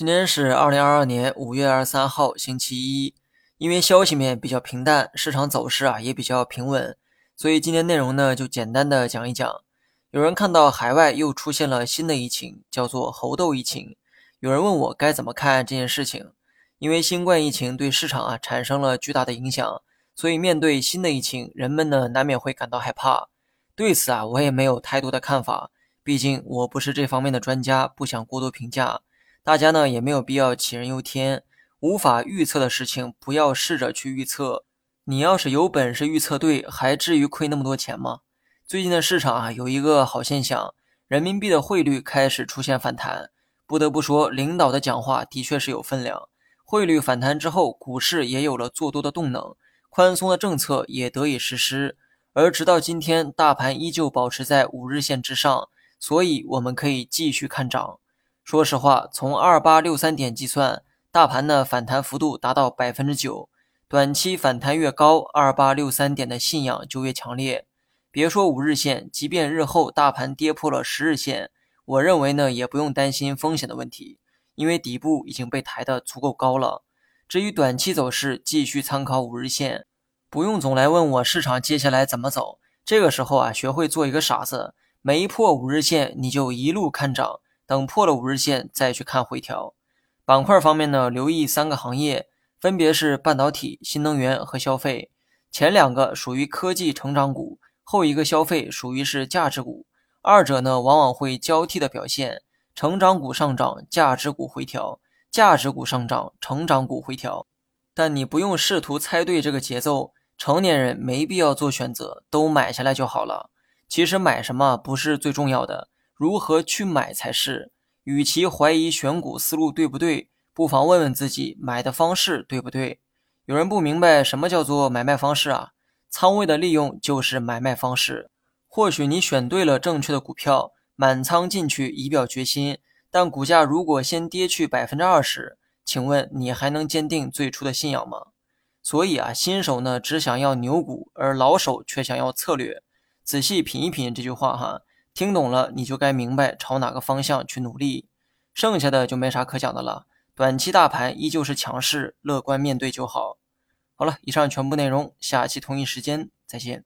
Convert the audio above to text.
今天是二零二二年五月二十三号，星期一。因为消息面比较平淡，市场走势啊也比较平稳，所以今天内容呢就简单的讲一讲。有人看到海外又出现了新的疫情，叫做猴痘疫情。有人问我该怎么看这件事情。因为新冠疫情对市场啊产生了巨大的影响，所以面对新的疫情，人们呢难免会感到害怕。对此啊，我也没有太多的看法，毕竟我不是这方面的专家，不想过多评价。大家呢也没有必要杞人忧天，无法预测的事情不要试着去预测。你要是有本事预测对，还至于亏那么多钱吗？最近的市场啊有一个好现象，人民币的汇率开始出现反弹。不得不说，领导的讲话的确是有分量。汇率反弹之后，股市也有了做多的动能，宽松的政策也得以实施。而直到今天，大盘依旧保持在五日线之上，所以我们可以继续看涨。说实话，从二八六三点计算，大盘的反弹幅度达到百分之九。短期反弹越高，二八六三点的信仰就越强烈。别说五日线，即便日后大盘跌破了十日线，我认为呢，也不用担心风险的问题，因为底部已经被抬得足够高了。至于短期走势，继续参考五日线，不用总来问我市场接下来怎么走。这个时候啊，学会做一个傻子，没破五日线，你就一路看涨。等破了五日线再去看回调。板块方面呢，留意三个行业，分别是半导体、新能源和消费。前两个属于科技成长股，后一个消费属于是价值股。二者呢，往往会交替的表现，成长股上涨，价值股回调；价值股上涨，成长股回调。但你不用试图猜对这个节奏，成年人没必要做选择，都买下来就好了。其实买什么不是最重要的。如何去买才是？与其怀疑选股思路对不对，不妨问问自己买的方式对不对。有人不明白什么叫做买卖方式啊？仓位的利用就是买卖方式。或许你选对了正确的股票，满仓进去以表决心，但股价如果先跌去百分之二十，请问你还能坚定最初的信仰吗？所以啊，新手呢只想要牛股，而老手却想要策略。仔细品一品这句话哈。听懂了，你就该明白朝哪个方向去努力，剩下的就没啥可讲的了。短期大盘依旧是强势，乐观面对就好。好了，以上全部内容，下期同一时间再见。